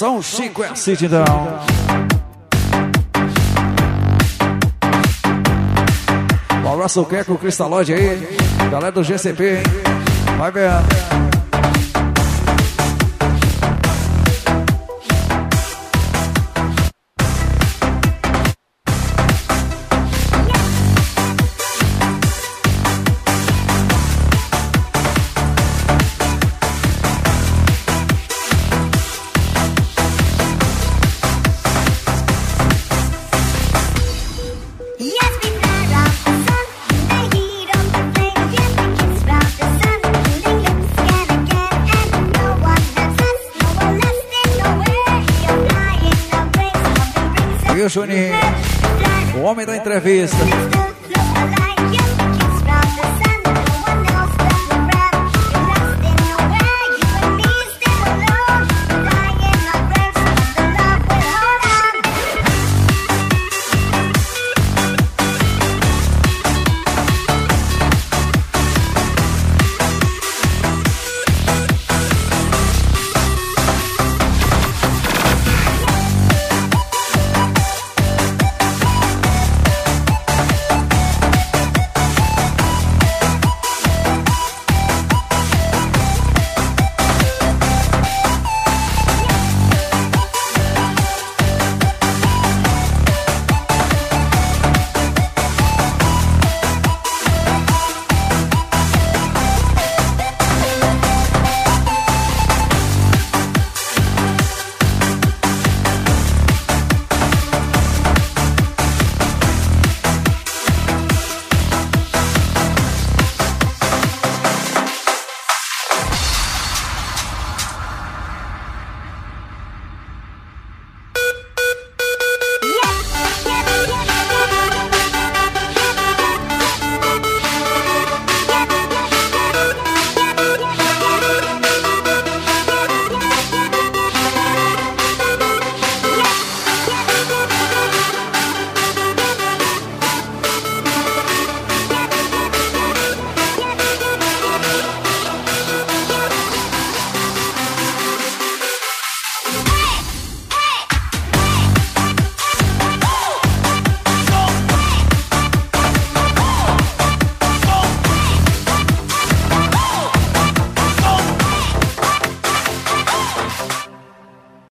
São Chico é a City, então. Um abraço, Keco Cristalode aí. Galera do GCP, Vai ver. Juninho? O homem da entrevista.